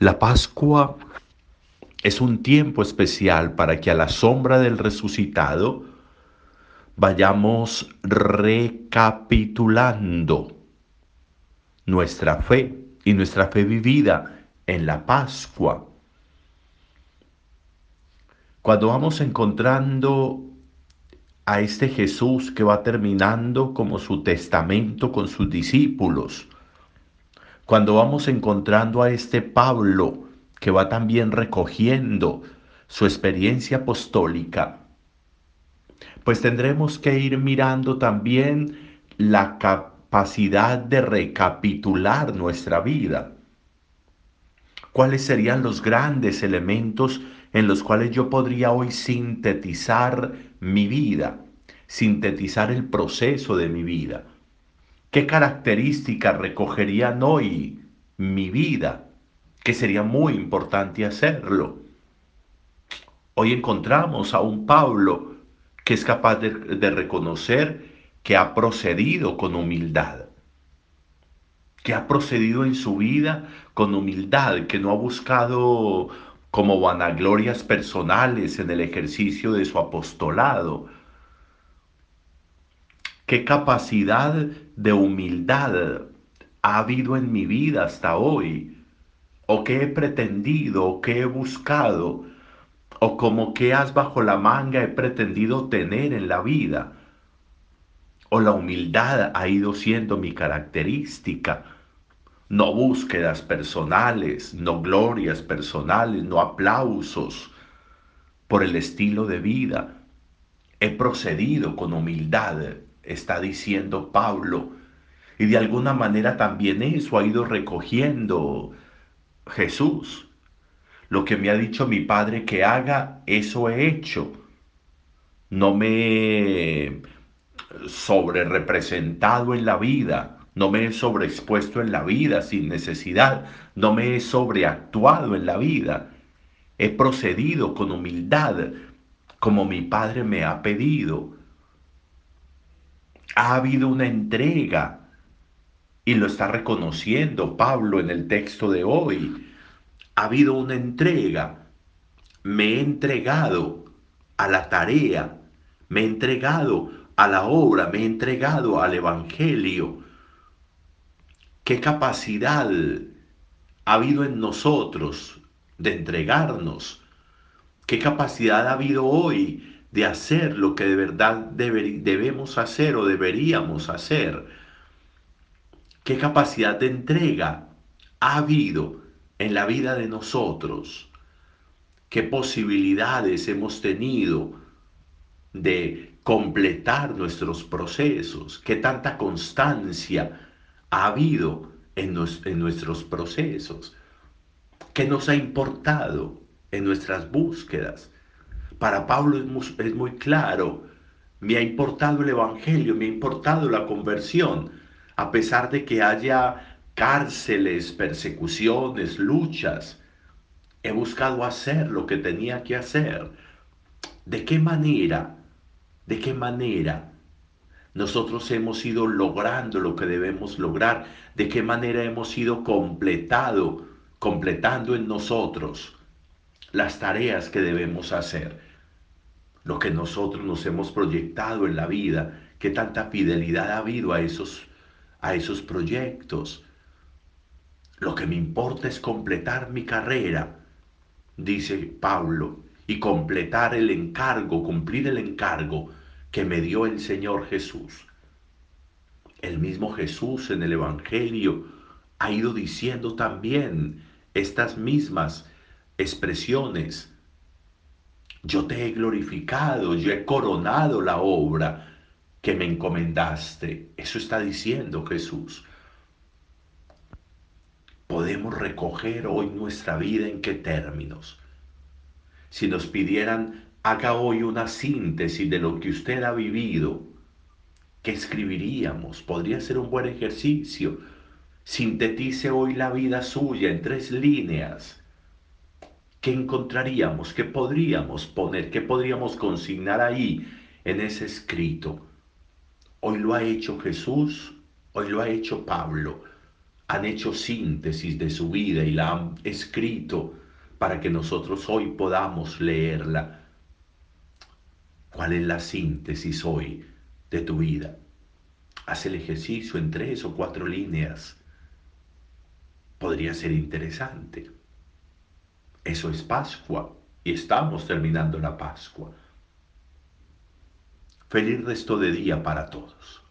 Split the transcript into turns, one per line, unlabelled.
La Pascua es un tiempo especial para que a la sombra del resucitado vayamos recapitulando nuestra fe y nuestra fe vivida en la Pascua. Cuando vamos encontrando a este Jesús que va terminando como su testamento con sus discípulos, cuando vamos encontrando a este Pablo que va también recogiendo su experiencia apostólica, pues tendremos que ir mirando también la capacidad de recapitular nuestra vida. ¿Cuáles serían los grandes elementos en los cuales yo podría hoy sintetizar mi vida, sintetizar el proceso de mi vida. ¿Qué características recogerían hoy mi vida? Que sería muy importante hacerlo. Hoy encontramos a un Pablo que es capaz de, de reconocer que ha procedido con humildad, que ha procedido en su vida con humildad, que no ha buscado como vanaglorias personales en el ejercicio de su apostolado. ¿Qué capacidad de humildad ha habido en mi vida hasta hoy? ¿O qué he pretendido? ¿O qué he buscado? ¿O como que has bajo la manga he pretendido tener en la vida? ¿O la humildad ha ido siendo mi característica? no búsquedas personales, no glorias personales, no aplausos por el estilo de vida. He procedido con humildad, está diciendo Pablo, y de alguna manera también eso ha ido recogiendo Jesús. Lo que me ha dicho mi padre que haga, eso he hecho. No me he sobre representado en la vida no me he sobreexpuesto en la vida sin necesidad, no me he sobreactuado en la vida, he procedido con humildad como mi Padre me ha pedido. Ha habido una entrega y lo está reconociendo Pablo en el texto de hoy. Ha habido una entrega. Me he entregado a la tarea, me he entregado a la obra, me he entregado al Evangelio qué capacidad ha habido en nosotros de entregarnos, qué capacidad ha habido hoy de hacer lo que de verdad debemos hacer o deberíamos hacer, qué capacidad de entrega ha habido en la vida de nosotros, qué posibilidades hemos tenido de completar nuestros procesos, qué tanta constancia ha habido en, nuestros procesos, que nos ha importado en nuestras búsquedas. Para Pablo es muy, claro, me ha importado el Evangelio, me ha importado la conversión, a pesar de que haya cárceles, persecuciones, luchas. He buscado hacer lo que tenía que hacer. ¿De qué manera? ¿De qué manera nosotros hemos ido logrando lo que debemos lograr, de qué manera hemos ido completado, completando en nosotros las tareas que debemos hacer, lo que nosotros nos hemos proyectado en la vida, qué tanta fidelidad ha habido a esos, a esos proyectos. Lo que me importa es completar mi carrera, dice Pablo, y completar el encargo, cumplir el encargo que me dio el Señor Jesús. El mismo Jesús en el Evangelio ha ido diciendo también estas mismas expresiones. Yo te he glorificado, yo he coronado la obra que me encomendaste. Eso está diciendo Jesús. Podemos recoger hoy nuestra vida en qué términos. Si nos pidieran haga hoy una síntesis de lo que usted ha vivido, ¿qué escribiríamos? Podría ser un buen ejercicio. Sintetice hoy la vida suya en tres líneas. ¿Qué encontraríamos? ¿Qué podríamos poner? ¿Qué podríamos consignar ahí en ese escrito? Hoy lo ha hecho Jesús, hoy lo ha hecho Pablo. han hecho síntesis de su vida y la han escrito para que nosotros hoy podamos leerla. ¿Cuál es la síntesis hoy de tu vida? Haz el ejercicio en tres o cuatro líneas. Podría ser interesante. Eso es Pascua y estamos terminando la Pascua. Feliz resto de día para todos.